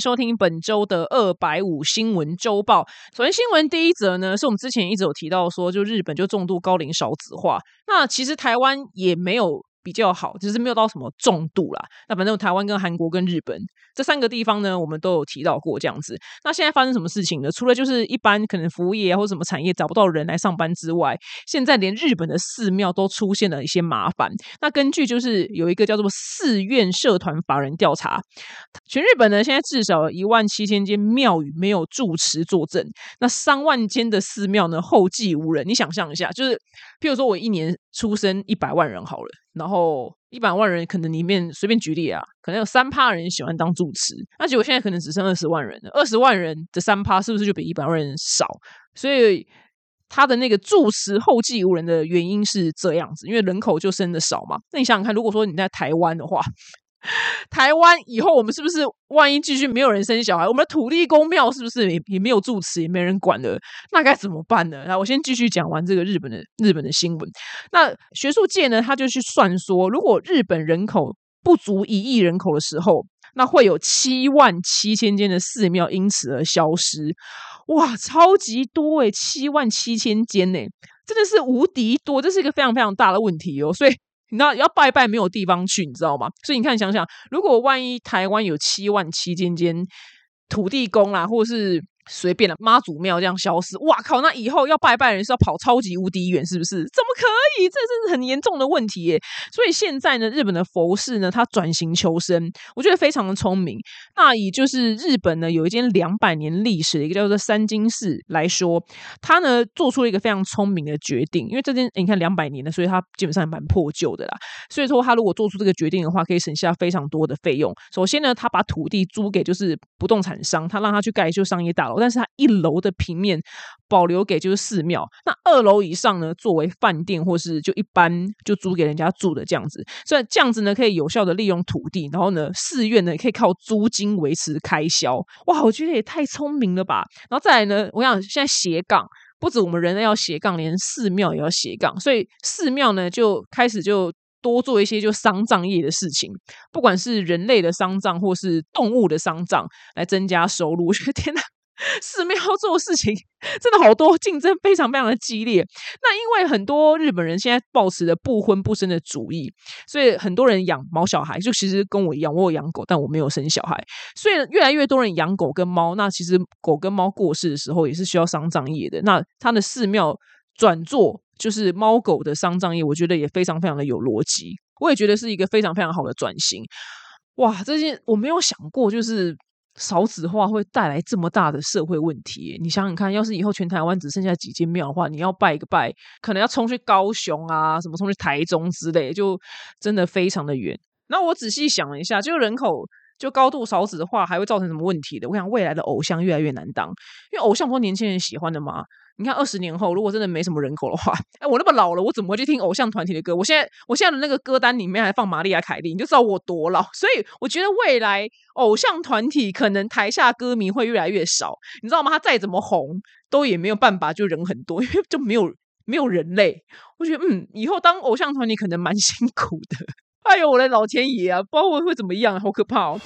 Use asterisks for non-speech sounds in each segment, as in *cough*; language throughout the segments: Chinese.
收听本周的二百五新闻周报。首先，新闻第一则呢，是我们之前一直有提到说，就日本就重度高龄少子化。那其实台湾也没有。比较好，只是没有到什么重度啦。那反正台湾跟韩国跟日本这三个地方呢，我们都有提到过这样子。那现在发生什么事情呢？除了就是一般可能服务业或什么产业找不到人来上班之外，现在连日本的寺庙都出现了一些麻烦。那根据就是有一个叫做寺院社团法人调查，全日本呢现在至少一万七千间庙宇没有住持坐镇，那三万间的寺庙呢后继无人。你想象一下，就是譬如说我一年出生一百万人好了。然后一百万人可能里面随便举例啊，可能有三趴人喜欢当主持，那结果现在可能只剩二十万人了。二十万人的三趴是不是就比一百万人少？所以他的那个住持后继无人的原因是这样子，因为人口就生的少嘛。那你想想看，如果说你在台湾的话。*laughs* 台湾以后我们是不是万一继续没有人生小孩，我们的土地公庙是不是也也没有住持，也没人管了？那该怎么办呢？来，我先继续讲完这个日本的日本的新闻。那学术界呢，他就去算说，如果日本人口不足一亿人口的时候，那会有七万七千间的寺庙因此而消失。哇，超级多诶七万七千间呢，真的是无敌多，这是一个非常非常大的问题哦。所以。你知道要拜拜没有地方去，你知道吗？所以你看，想想，如果万一台湾有七万七千间土地公啦，或是。随便的妈祖庙这样消失，哇靠！那以后要拜拜人是要跑超级无敌远，是不是？怎么可以？这真是很严重的问题耶！所以现在呢，日本的佛寺呢，它转型求生，我觉得非常的聪明。那以就是日本呢，有一间两百年历史的一个叫做三金寺来说，它呢做出了一个非常聪明的决定。因为这间你看两百年了，所以它基本上蛮破旧的啦。所以说，他如果做出这个决定的话，可以省下非常多的费用。首先呢，他把土地租给就是不动产商，他让他去盖就商业大楼。但是它一楼的平面保留给就是寺庙，那二楼以上呢作为饭店或是就一般就租给人家住的这样子，所以这样子呢可以有效的利用土地，然后呢寺院呢也可以靠租金维持开销。哇，我觉得也太聪明了吧！然后再来呢，我想现在斜杠不止我们人类要斜杠，连寺庙也要斜杠，所以寺庙呢就开始就多做一些就丧葬业的事情，不管是人类的丧葬或是动物的丧葬，来增加收入。我觉得天哪！寺庙做事情真的好多，竞争非常非常的激烈。那因为很多日本人现在抱持着不婚不生的主义，所以很多人养猫小孩，就其实跟我一样，我有养狗，但我没有生小孩。所以越来越多人养狗跟猫。那其实狗跟猫过世的时候，也是需要丧葬业的。那他的寺庙转做就是猫狗的丧葬业，我觉得也非常非常的有逻辑。我也觉得是一个非常非常好的转型。哇，这件我没有想过，就是。少子化会带来这么大的社会问题，你想想看，要是以后全台湾只剩下几间庙的话，你要拜一个拜，可能要冲去高雄啊，什么冲去台中之类，就真的非常的远。那我仔细想了一下，就人口就高度少子的话，还会造成什么问题的？我想未来的偶像越来越难当，因为偶像不是年轻人喜欢的嘛？你看，二十年后如果真的没什么人口的话，哎，我那么老了，我怎么会去听偶像团体的歌？我现在，我现在的那个歌单里面还放玛丽亚凯莉，你就知道我多老。*laughs* 所以我觉得未来偶像团体可能台下歌迷会越来越少，你知道吗？他再怎么红，都也没有办法就人很多，因为就没有没有人类。我觉得，嗯，以后当偶像团体可能蛮 *laughs* 辛苦的。哎呦，我的老天爷啊，不知道会会怎么样，好可怕哦。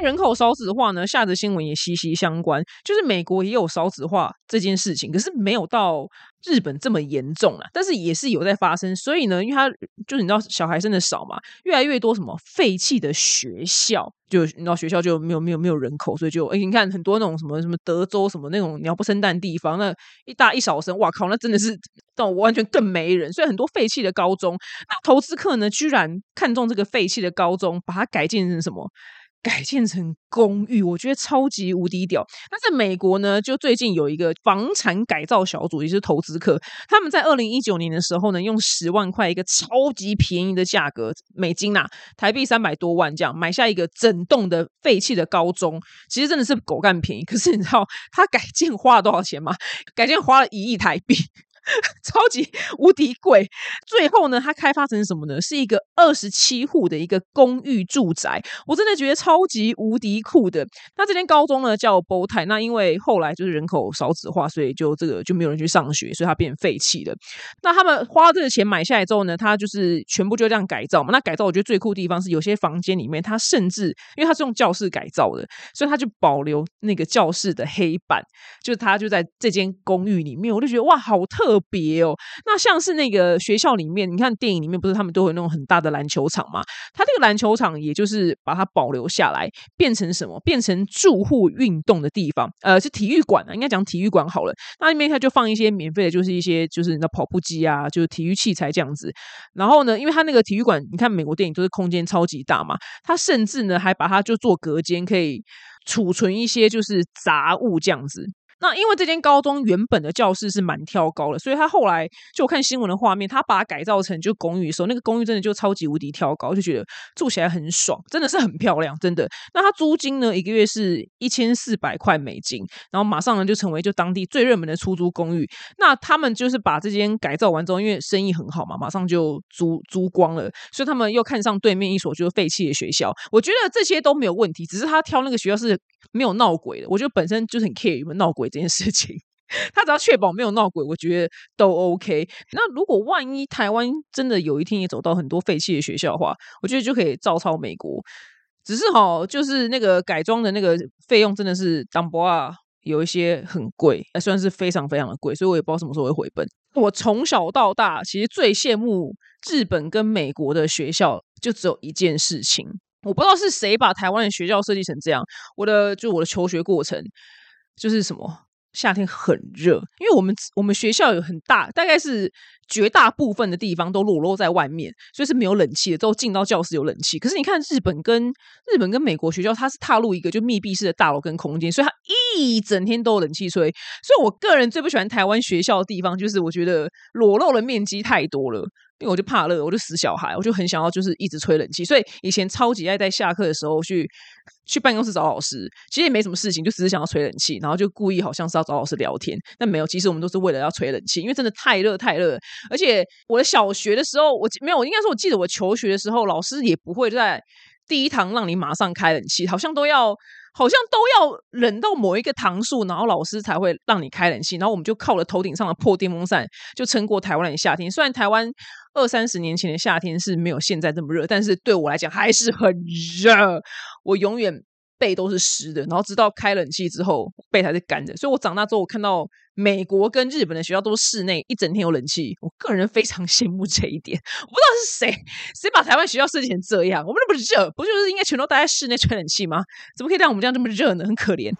人口少子化呢，下则新闻也息息相关。就是美国也有少子化这件事情，可是没有到日本这么严重啊。但是也是有在发生。所以呢，因为它就是你知道小孩生的少嘛，越来越多什么废弃的学校，就你知道学校就没有没有没有人口，所以就哎，你看很多那种什么什么德州什么那种鸟不生蛋地方，那一大一小生，哇靠，那真的是到完全更没人。所以很多废弃的高中，那投资客呢居然看中这个废弃的高中，把它改建成什么？改建成公寓，我觉得超级无敌屌。那在美国呢，就最近有一个房产改造小组，也是投资客，他们在二零一九年的时候呢，用十万块一个超级便宜的价格，美金呐，台币三百多万这样买下一个整栋的废弃的高中。其实真的是狗干便宜，可是你知道他改建花了多少钱吗？改建花了一亿台币。*laughs* 超级无敌贵。最后呢，它开发成什么呢？是一个二十七户的一个公寓住宅。我真的觉得超级无敌酷的。那这间高中呢叫波泰，那因为后来就是人口少子化，所以就这个就没有人去上学，所以它变废弃了。那他们花这个钱买下来之后呢，它就是全部就这样改造嘛。那改造我觉得最酷的地方是有些房间里面，它甚至因为它是用教室改造的，所以它就保留那个教室的黑板，就是它就在这间公寓里面，我就觉得哇，好特别哦。那像是那个学校里面，你看电影里面不是他们都有那种很大的篮球场嘛？它这个篮球场也就是把它保留下来，变成什么？变成住户运动的地方，呃，是体育馆啊，应该讲体育馆好了。那里面它就放一些免费的，就是一些就是你的跑步机啊，就是体育器材这样子。然后呢，因为它那个体育馆，你看美国电影都是空间超级大嘛，它甚至呢还把它就做隔间，可以储存一些就是杂物这样子。那因为这间高中原本的教室是蛮挑高的，所以他后来就看新闻的画面，他把它改造成就公寓的时候，那个公寓真的就超级无敌挑高，就觉得住起来很爽，真的是很漂亮，真的。那它租金呢，一个月是一千四百块美金，然后马上呢就成为就当地最热门的出租公寓。那他们就是把这间改造完之后，因为生意很好嘛，马上就租租光了，所以他们又看上对面一所就是废弃的学校。我觉得这些都没有问题，只是他挑那个学校是没有闹鬼的。我觉得本身就是很 care 有没有闹鬼。这件事情，*laughs* 他只要确保没有闹鬼，我觉得都 OK。那如果万一台湾真的有一天也走到很多废弃的学校的话，我觉得就可以照抄美国。只是哈，就是那个改装的那个费用真的是当不啊，有一些很贵，算是非常非常的贵，所以我也不知道什么时候会回本。我从小到大其实最羡慕日本跟美国的学校，就只有一件事情，我不知道是谁把台湾的学校设计成这样。我的就我的求学过程。就是什么夏天很热，因为我们我们学校有很大，大概是绝大部分的地方都裸露在外面，所以是没有冷气的。都进到教室有冷气，可是你看日本跟日本跟美国学校，它是踏入一个就密闭式的大楼跟空间，所以它一整天都有冷气吹。所以我个人最不喜欢台湾学校的地方，就是我觉得裸露的面积太多了。因为我就怕热，我就死小孩，我就很想要就是一直吹冷气，所以以前超级爱在下课的时候去去办公室找老师，其实也没什么事情，就只是想要吹冷气，然后就故意好像是要找老师聊天，但没有，其实我们都是为了要吹冷气，因为真的太热太热，而且我的小学的时候，我没有，应该说我记得我求学的时候，老师也不会在第一堂让你马上开冷气，好像都要。好像都要冷到某一个糖数，然后老师才会让你开冷气，然后我们就靠了头顶上的破电风扇，就撑过台湾的夏天。虽然台湾二三十年前的夏天是没有现在这么热，但是对我来讲还是很热。我永远。背都是湿的，然后直到开冷气之后，背才是干的。所以我长大之后，我看到美国跟日本的学校都是室内一整天有冷气，我个人非常 *laughs* 羡慕这一点。我不知道是谁，谁把台湾学校设计成这样？我们那么热，不就是应该全都待在室内吹冷气吗？怎么可以让我们这样这么热呢？很可怜。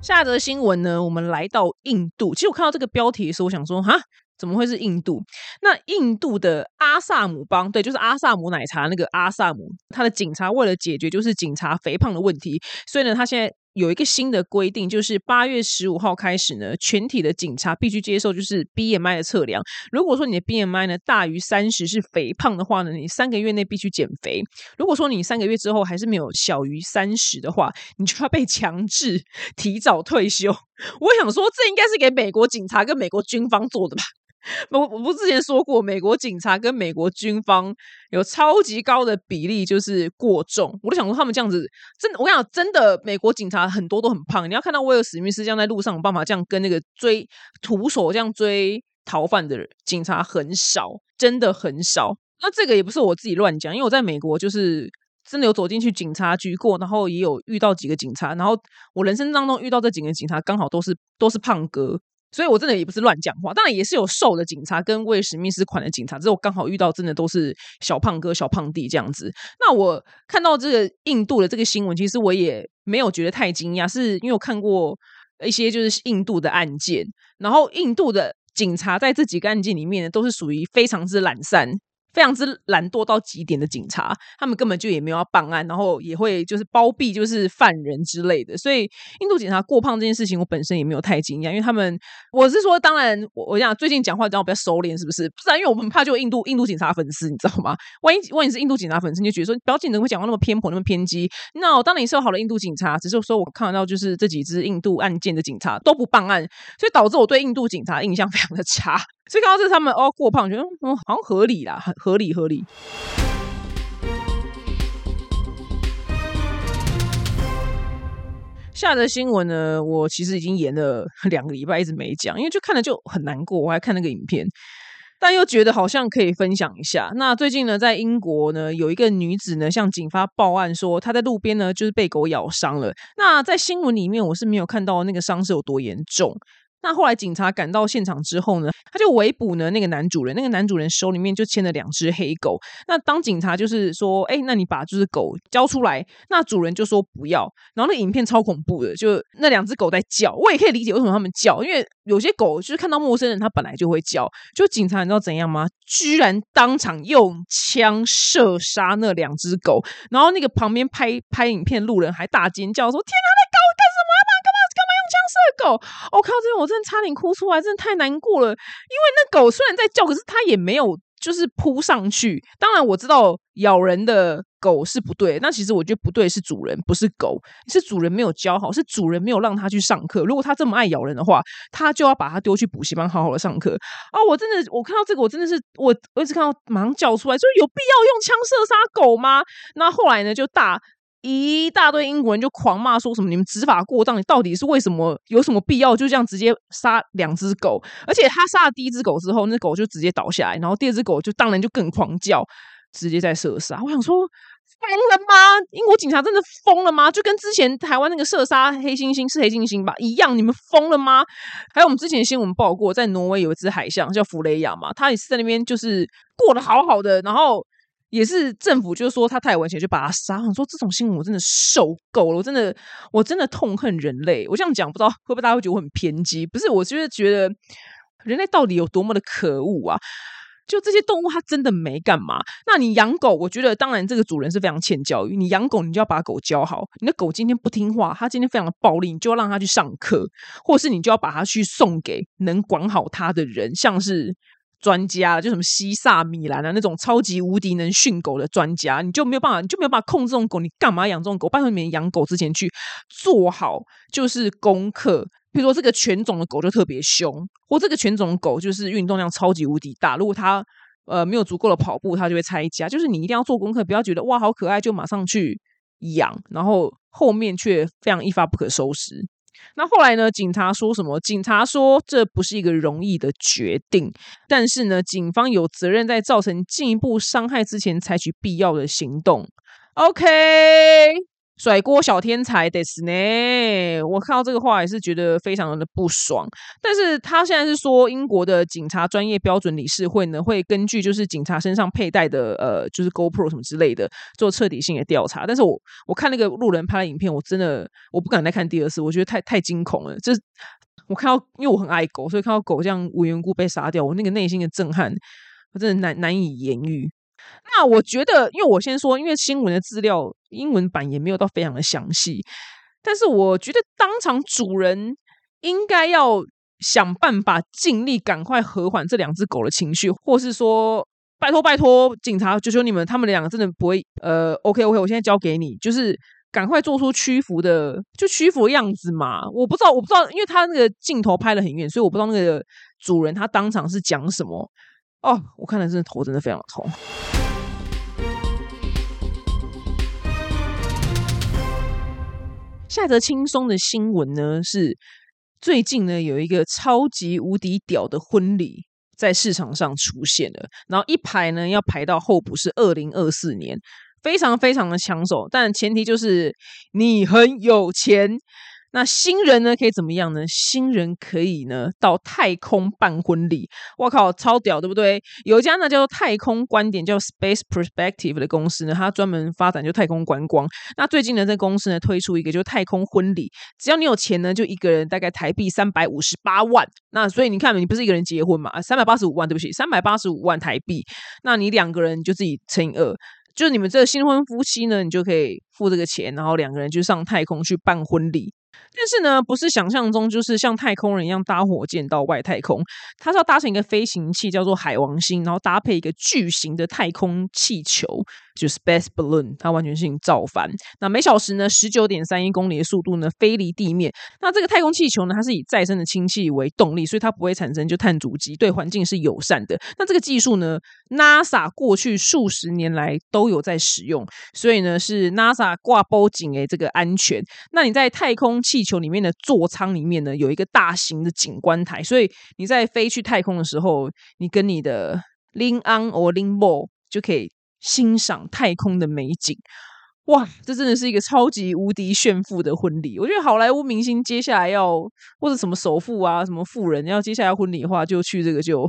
下则新闻呢，我们来到印度。其实我看到这个标题的时候，我想说，哈。怎么会是印度？那印度的阿萨姆邦，对，就是阿萨姆奶茶那个阿萨姆，他的警察为了解决就是警察肥胖的问题，所以呢，他现在有一个新的规定，就是八月十五号开始呢，全体的警察必须接受就是 BMI 的测量。如果说你的 BMI 呢大于三十是肥胖的话呢，你三个月内必须减肥。如果说你三个月之后还是没有小于三十的话，你就要被强制提早退休。*laughs* 我想说，这应该是给美国警察跟美国军方做的吧。我我不之前说过，美国警察跟美国军方有超级高的比例就是过重，我都想说他们这样子，真的，我跟你讲，真的，美国警察很多都很胖。你要看到威尔史密斯这样在路上有办法这样跟那个追徒手这样追逃犯的警察很少，真的很少。那这个也不是我自己乱讲，因为我在美国就是真的有走进去警察局过，然后也有遇到几个警察，然后我人生当中遇到这几个警察刚好都是都是胖哥。所以我真的也不是乱讲话，当然也是有瘦的警察跟为史密斯款的警察，只是我刚好遇到真的都是小胖哥、小胖弟这样子。那我看到这个印度的这个新闻，其实我也没有觉得太惊讶，是因为我看过一些就是印度的案件，然后印度的警察在这几个案件里面呢，都是属于非常之懒散。非常之懒惰到极点的警察，他们根本就也没有要办案，然后也会就是包庇就是犯人之类的。所以印度警察过胖这件事情，我本身也没有太惊讶，因为他们我是说，当然我我讲最近讲话这样比较收敛，是不是？不然因为我们怕就印度印度警察粉丝，你知道吗？万一万一是印度警察粉丝，你就觉得说不要怎么会讲话那么偏颇那么偏激。那我当然也是有好的印度警察，只是说我看到就是这几支印度案件的警察都不办案，所以导致我对印度警察印象非常的差。所以看到这他们哦过胖，觉得嗯好像合理啦，很合理合理。下则新闻呢，我其实已经演了 *laughs* 两个礼拜，一直没讲，因为就看了就很难过。我还看那个影片，但又觉得好像可以分享一下。那最近呢，在英国呢，有一个女子呢向警方报案说，她在路边呢就是被狗咬伤了。那在新闻里面，我是没有看到那个伤势有多严重。那后来警察赶到现场之后呢，他就围捕呢那个男主人，那个男主人手里面就牵了两只黑狗。那当警察就是说，哎，那你把就是狗交出来，那主人就说不要。然后那影片超恐怖的，就那两只狗在叫，我也可以理解为什么他们叫，因为有些狗就是看到陌生人，它本来就会叫。就警察你知道怎样吗？居然当场用枪射杀那两只狗，然后那个旁边拍拍影片路人还大尖叫说：“天哪，这狗？”我靠，这边我真的差点哭出来，真的太难过了。因为那狗虽然在叫，可是它也没有就是扑上去。当然我知道咬人的狗是不对，那其实我觉得不对是主人，不是狗，是主人没有教好，是主人没有让它去上课。如果它这么爱咬人的话，他就要把它丢去补习班好好的上课。啊，我真的我看到这个，我真的是我我一直看到马上叫出来，就有必要用枪射杀狗吗？那后来呢，就大。一大堆英国人就狂骂说什么你们执法过当，你到底是为什么？有什么必要就这样直接杀两只狗？而且他杀了第一只狗之后，那狗就直接倒下来，然后第二只狗就当然就更狂叫，直接在射杀。我想说疯了吗？英国警察真的疯了吗？就跟之前台湾那个射杀黑猩猩是黑猩猩吧一样，你们疯了吗？还有我们之前新闻报过，在挪威有一只海象叫弗雷亚嘛，它也是在那边就是过得好好的，然后。也是政府，就是说他太危险，就把他杀。我说这种新闻我真的受够了，我真的我真的痛恨人类。我这样讲不知道会不会大家会觉得我很偏激？不是，我就是觉得人类到底有多么的可恶啊！就这些动物，它真的没干嘛。那你养狗，我觉得当然这个主人是非常欠教育。你养狗，你就要把狗教好。你的狗今天不听话，它今天非常的暴力，你就要让它去上课，或是你就要把它去送给能管好它的人，像是。专家就什么西萨米兰啊那种超级无敌能训狗的专家，你就没有办法，你就没有办法控制这种狗，你干嘛养这种狗？拜托你们养狗之前去做好就是功课，比如说这个犬种的狗就特别凶，或这个犬种的狗就是运动量超级无敌大，如果它呃没有足够的跑步，它就会拆家。就是你一定要做功课，不要觉得哇好可爱就马上去养，然后后面却非常一发不可收拾。那后来呢？警察说什么？警察说这不是一个容易的决定，但是呢，警方有责任在造成进一步伤害之前采取必要的行动。OK。甩锅小天才的是呢，我看到这个话也是觉得非常的不爽。但是他现在是说，英国的警察专业标准理事会呢，会根据就是警察身上佩戴的呃，就是 GoPro 什么之类的，做彻底性的调查。但是我我看那个路人拍的影片，我真的我不敢再看第二次，我觉得太太惊恐了。这我看到，因为我很爱狗，所以看到狗这样无缘故被杀掉，我那个内心的震撼，我真的难难以言喻。那我觉得，因为我先说，因为新闻的资料英文版也没有到非常的详细，但是我觉得当场主人应该要想办法，尽力赶快和缓这两只狗的情绪，或是说拜托拜托警察，求求你们，他们两个真的不会呃，OK OK，我现在交给你，就是赶快做出屈服的，就屈服的样子嘛。我不知道，我不知道，因为他那个镜头拍的很远，所以我不知道那个主人他当场是讲什么。哦，我看了真的头真的非常的痛。下一则轻松的新闻呢，是最近呢有一个超级无敌屌的婚礼在市场上出现了，然后一排呢要排到候补是二零二四年，非常非常的抢手，但前提就是你很有钱。那新人呢可以怎么样呢？新人可以呢到太空办婚礼，我靠，超屌，对不对？有一家呢叫做太空观点，叫 Space Perspective 的公司呢，它专门发展就太空观光。那最近呢，这公司呢推出一个就太空婚礼，只要你有钱呢，就一个人大概台币三百五十八万。那所以你看，你不是一个人结婚嘛？三百八十五万，对不起，三百八十五万台币。那你两个人就自己乘以二，就是你们这个新婚夫妻呢，你就可以付这个钱，然后两个人就上太空去办婚礼。但是呢，不是想象中就是像太空人一样搭火箭到外太空，它是要搭乘一个飞行器叫做海王星，然后搭配一个巨型的太空气球，就是 space balloon，它完全性造反。那每小时呢十九点三一公里的速度呢飞离地面。那这个太空气球呢，它是以再生的氢气为动力，所以它不会产生就碳足迹，对环境是友善的。那这个技术呢，NASA 过去数十年来都有在使用，所以呢是 NASA 挂包紧诶这个安全。那你在太空气球里面的座舱里面呢，有一个大型的景观台，所以你在飞去太空的时候，你跟你的 Lin On or Lin Bo 就可以欣赏太空的美景。哇，这真的是一个超级无敌炫富的婚礼！我觉得好莱坞明星接下来要或者什么首富啊、什么富人要接下来婚礼的话，就去这个就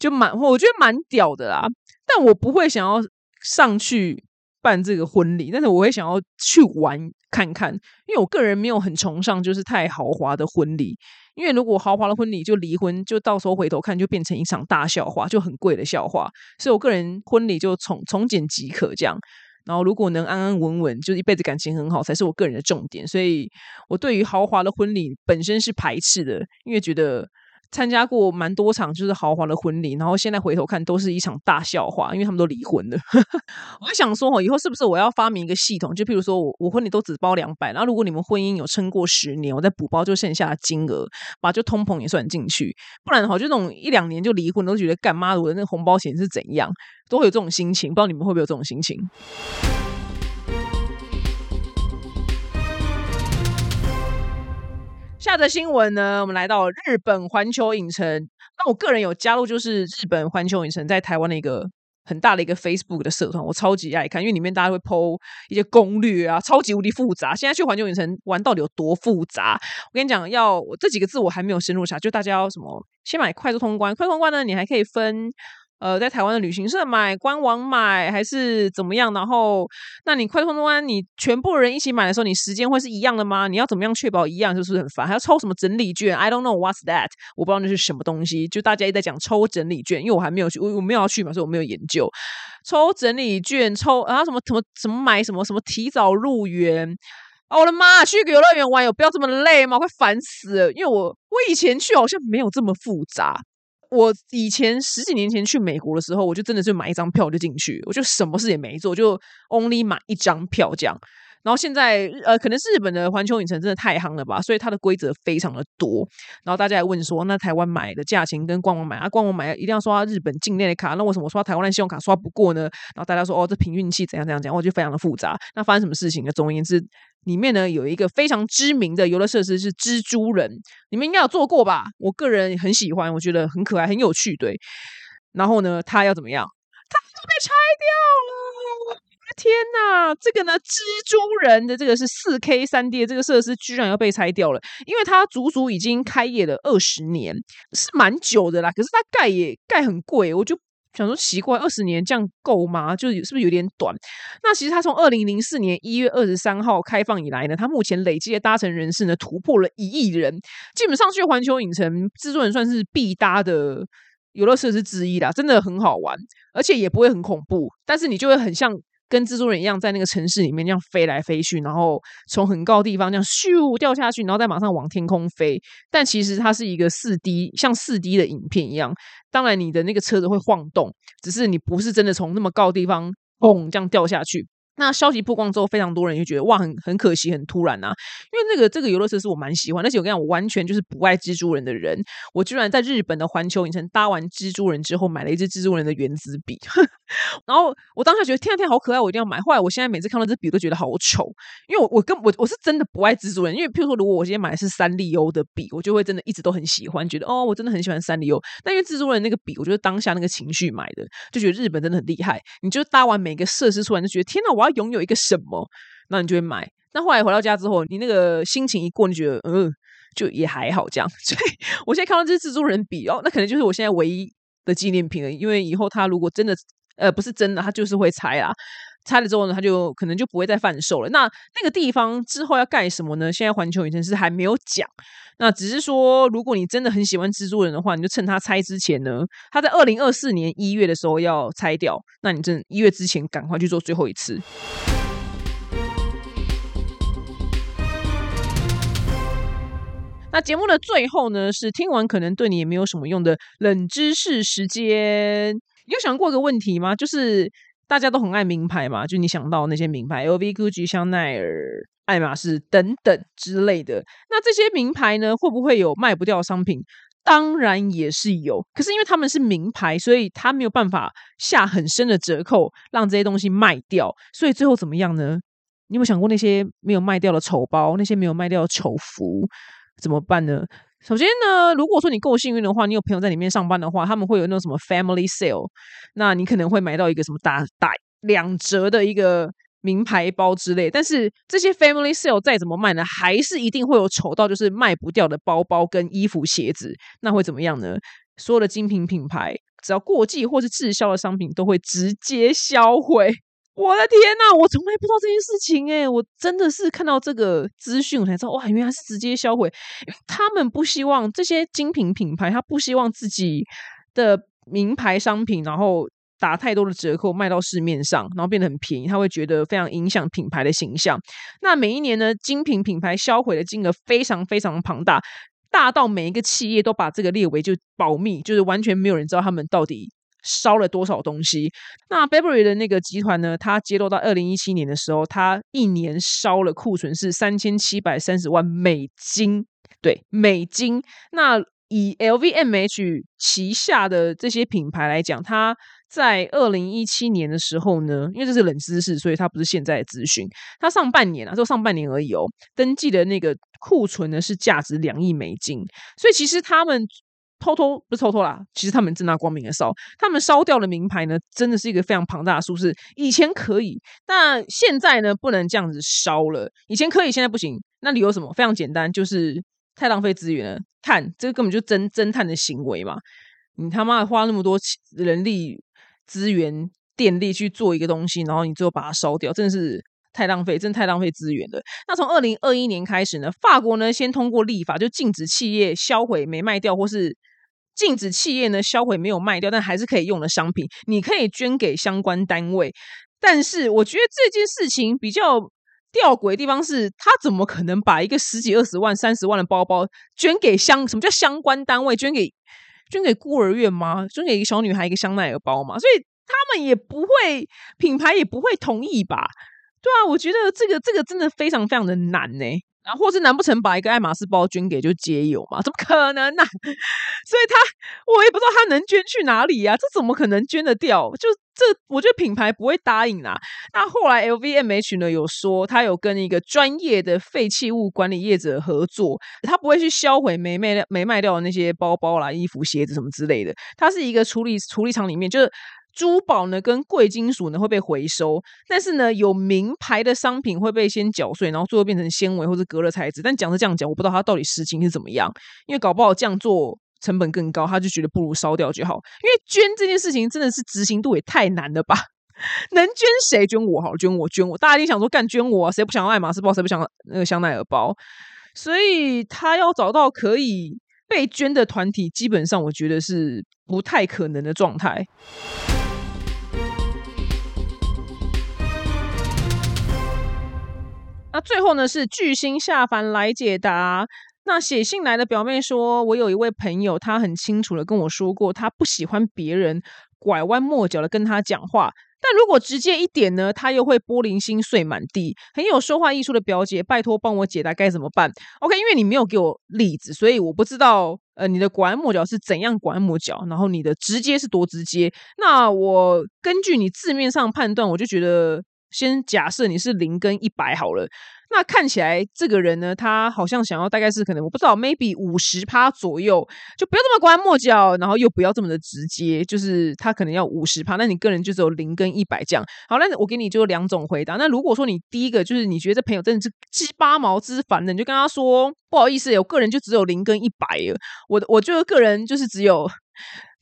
就蛮，我觉得蛮屌的啦。但我不会想要上去。办这个婚礼，但是我会想要去玩看看，因为我个人没有很崇尚就是太豪华的婚礼，因为如果豪华的婚礼就离婚，就到时候回头看就变成一场大笑话，就很贵的笑话。所以我个人婚礼就从从简即可这样，然后如果能安安稳稳，就一辈子感情很好，才是我个人的重点。所以我对于豪华的婚礼本身是排斥的，因为觉得。参加过蛮多场就是豪华的婚礼，然后现在回头看都是一场大笑话，因为他们都离婚了。*laughs* 我还想说哦，以后是不是我要发明一个系统？就譬如说我我婚礼都只包两百，然后如果你们婚姻有撑过十年，我再补包就剩下的金额，把就通膨也算进去。不然的话，就那种一两年就离婚，都觉得干妈的我的那个红包钱是怎样，都会有这种心情。不知道你们会不会有这种心情？下则新闻呢，我们来到日本环球影城。那我个人有加入，就是日本环球影城在台湾的一个很大的一个 Facebook 的社团，我超级爱看，因为里面大家会 PO 一些攻略啊，超级无敌复杂。现在去环球影城玩到底有多复杂？我跟你讲，要这几个字我还没有深入查，就大家要什么先买快速通关，快通关呢，你还可以分。呃，在台湾的旅行社买、官网买还是怎么样？然后，那你快通通关，你全部人一起买的时候，你时间会是一样的吗？你要怎么样确保一样？就是很烦，还要抽什么整理券？I don't know what's that，我不知道那是什么东西。就大家一直在讲抽整理券，因为我还没有去，我我没有要去嘛，所以我没有研究抽整理券，抽然后什么什么什么买什么什么提早入园。我的妈，去个游乐园玩有必要这么累吗？快烦死了！因为我我以前去好像没有这么复杂。我以前十几年前去美国的时候，我就真的是买一张票就进去，我就什么事也没做，就 only 买一张票这样。然后现在呃，可能是日本的环球影城真的太夯了吧，所以它的规则非常的多。然后大家还问说，那台湾买的价钱跟官网买啊，官网买一定要刷日本境内的卡，那为什么刷台湾的信用卡刷不过呢？然后大家说，哦，这凭运气怎样怎样讲，我就非常的复杂。那发生什么事情呢？总而言之，里面呢有一个非常知名的游乐设施是蜘蛛人，你们应该有做过吧？我个人很喜欢，我觉得很可爱，很有趣，对。然后呢，它要怎么样？它被拆掉了。天呐，这个呢，蜘蛛人的这个是四 K 三 D 的这个设施，居然要被拆掉了，因为它足足已经开业了二十年，是蛮久的啦。可是它盖也盖很贵，我就想说奇怪，二十年这样够吗？就是是不是有点短？那其实它从二零零四年一月二十三号开放以来呢，它目前累计的搭乘人士呢突破了一亿人，基本上去环球影城，制作人算是必搭的游乐设施之一啦，真的很好玩，而且也不会很恐怖，但是你就会很像。跟蜘蛛人一样，在那个城市里面这样飞来飞去，然后从很高的地方这样咻掉下去，然后再马上往天空飞。但其实它是一个四 D，像四 D 的影片一样。当然，你的那个车子会晃动，只是你不是真的从那么高地方嘣这样掉下去。那消息曝光之后，非常多人就觉得哇，很很可惜，很突然呐。因为那个这个游乐设施我蛮喜欢，而且我跟你讲，我完全就是不爱蜘蛛人的人。我居然在日本的环球影城搭完蜘蛛人之后，买了一支蜘蛛人的原子笔。*laughs* 然后我当下觉得天啊天好可爱，我一定要买。后来我现在每次看到这笔都觉得好丑，因为我我跟我我是真的不爱蜘蛛人。因为譬如说，如果我今天买的是三丽鸥的笔，我就会真的一直都很喜欢，觉得哦，我真的很喜欢三丽鸥。但因为蜘蛛人那个笔，我觉得当下那个情绪买的，就觉得日本真的很厉害。你就搭完每个设施出来，就觉得天哪，我要拥有一个什么，那你就会买。那后来回到家之后，你那个心情一过，你觉得嗯，就也还好这样。所以我现在看到这蜘蛛人笔哦，那可能就是我现在唯一的纪念品了。因为以后他如果真的呃不是真的，他就是会拆啦。拆了之后呢，他就可能就不会再贩售了。那那个地方之后要盖什么呢？现在环球影城是还没有讲。那只是说，如果你真的很喜欢蜘蛛人的话，你就趁他拆之前呢，他在二零二四年一月的时候要拆掉。那你真一月之前赶快去做最后一次。那节目的最后呢，是听完可能对你也没有什么用的冷知识时间。你有想过一个问题吗？就是。大家都很爱名牌嘛，就你想到那些名牌，LV、GUCCI、香奈儿、爱马仕等等之类的。那这些名牌呢，会不会有卖不掉的商品？当然也是有。可是因为他们是名牌，所以他没有办法下很深的折扣让这些东西卖掉。所以最后怎么样呢？你有没有想过那些没有卖掉的丑包，那些没有卖掉的丑服怎么办呢？首先呢，如果说你够幸运的话，你有朋友在里面上班的话，他们会有那种什么 family sale，那你可能会买到一个什么打打两折的一个名牌包之类。但是这些 family sale 再怎么卖呢，还是一定会有丑到就是卖不掉的包包跟衣服鞋子。那会怎么样呢？所有的精品品牌，只要过季或是滞销的商品，都会直接销毁。我的天呐，我从来不知道这件事情哎！我真的是看到这个资讯，我才知道哇，原来是直接销毁。他们不希望这些精品品牌，他不希望自己的名牌商品，然后打太多的折扣卖到市面上，然后变得很便宜，他会觉得非常影响品牌的形象。那每一年呢，精品品牌销毁的金额非常非常庞大，大到每一个企业都把这个列为就保密，就是完全没有人知道他们到底。烧了多少东西？那 Burberry 的那个集团呢？它揭露到二零一七年的时候，它一年烧了库存是三千七百三十万美金。对，美金。那以 LVMH 旗下的这些品牌来讲，它在二零一七年的时候呢，因为这是冷知识，所以它不是现在的资讯。它上半年啊，就上半年而已哦，登记的那个库存呢是价值两亿美金。所以其实他们。偷偷不是偷偷啦，其实他们正大光明的烧，他们烧掉的名牌呢，真的是一个非常庞大的数字。以前可以，但现在呢，不能这样子烧了。以前可以，现在不行。那理由什么？非常简单，就是太浪费资源了。看，这个根本就侦侦探的行为嘛！你他妈花那么多人力资源、电力去做一个东西，然后你最后把它烧掉，真的是太浪费，真的太浪费资源了。那从二零二一年开始呢，法国呢先通过立法，就禁止企业销毁没卖掉或是。禁止企业呢销毁没有卖掉但还是可以用的商品，你可以捐给相关单位。但是我觉得这件事情比较吊诡的地方是，他怎么可能把一个十几二十万、三十万的包包捐给相什么叫相关单位？捐给捐给孤儿院吗？捐给一个小女孩一个香奈儿包吗？所以他们也不会品牌也不会同意吧？对啊，我觉得这个这个真的非常非常的难呢。然后或是难不成把一个爱马仕包捐给就街友吗？怎么可能呢？*laughs* 所以他我也不知道他能捐去哪里呀？这怎么可能捐得掉？就这，我觉得品牌不会答应啊。那后来 LVMH 呢有说，他有跟一个专业的废弃物管理业者合作，他不会去销毁没卖掉、没卖掉的那些包包啦、衣服、鞋子什么之类的。它是一个处理处理厂里面就是。珠宝呢，跟贵金属呢会被回收，但是呢，有名牌的商品会被先搅碎，然后最后变成纤维或者隔热材质。但讲是这样讲，我不知道它到底实情是怎么样，因为搞不好这样做成本更高，他就觉得不如烧掉就好。因为捐这件事情真的是执行度也太难了吧？*laughs* 能捐谁捐我好，捐我捐我，大家一定想说干捐我啊？谁不想要爱马仕包？谁不想那个香奈儿包？所以他要找到可以被捐的团体，基本上我觉得是不太可能的状态。那最后呢，是巨星下凡来解答。那写信来的表妹说：“我有一位朋友，他很清楚的跟我说过，他不喜欢别人拐弯抹角的跟他讲话。但如果直接一点呢，他又会玻璃心碎满地。很有说话艺术的表姐，拜托帮我解答该怎么办？OK，因为你没有给我例子，所以我不知道呃你的拐弯抹角是怎样拐弯抹角，然后你的直接是多直接。那我根据你字面上判断，我就觉得。”先假设你是零跟一百好了。那看起来这个人呢，他好像想要大概是可能我不知道，maybe 五十趴左右，就不要这么拐弯抹角，然后又不要这么的直接，就是他可能要五十趴，那你个人就只有零跟一百这样。好，那我给你就两种回答。那如果说你第一个就是你觉得这朋友真的是鸡巴毛之烦的，你就跟他说不好意思，我个人就只有零跟一百，我我就个人就是只有。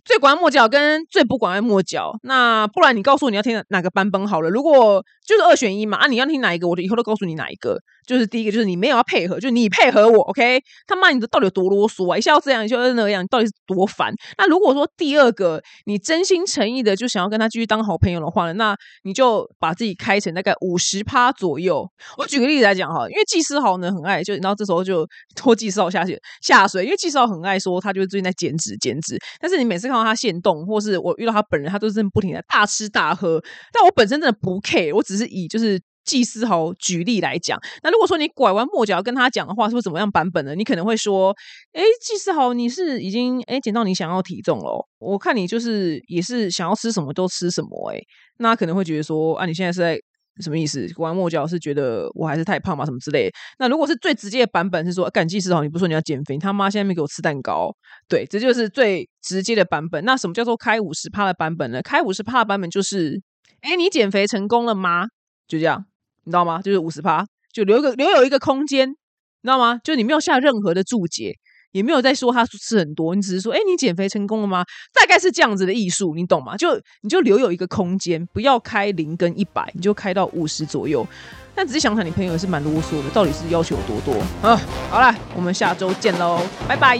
最拐弯抹角跟最不拐弯抹角，那不然你告诉我你要听哪个版本好了。如果就是二选一嘛，啊，你要听哪一个，我就以后都告诉你哪一个。就是第一个，就是你没有要配合，就是你配合我，OK？他妈，你的到底有多啰嗦啊？一下要这样，一下要那样，你到底是多烦？那如果说第二个，你真心诚意的就想要跟他继续当好朋友的话呢，那你就把自己开成大概五十趴左右。我举个例子来讲哈，因为季思豪呢很爱，就然后这时候就拖季思豪下去下水，因为季思豪很爱说他就是最近在减脂减脂，但是你每次看到他现动，或是我遇到他本人，他都是不停的大吃大喝。但我本身真的不 care，我只是以就是。季思豪举例来讲，那如果说你拐弯抹角跟他讲的话，是不怎么样版本呢？你可能会说：“哎，季思豪，你是已经哎减到你想要体重了？我看你就是也是想要吃什么都吃什么。”哎，那可能会觉得说：“啊，你现在是在什么意思？拐弯抹角是觉得我还是太胖嘛？什么之类？”那如果是最直接的版本是说：“干季思豪，你不说你要减肥，他妈现在没给我吃蛋糕。”对，这就是最直接的版本。那什么叫做开五十趴的版本呢？开五十趴的版本就是：哎，你减肥成功了吗？就这样。你知道吗？就是五十趴，就留个留有一个空间，你知道吗？就你没有下任何的注解，也没有在说他吃很多，你只是说，哎，你减肥成功了吗？大概是这样子的艺术，你懂吗？就你就留有一个空间，不要开零跟一百，你就开到五十左右。但仔细想想，你朋友也是蛮啰嗦的，到底是要求有多多啊？好了，我们下周见喽，拜拜。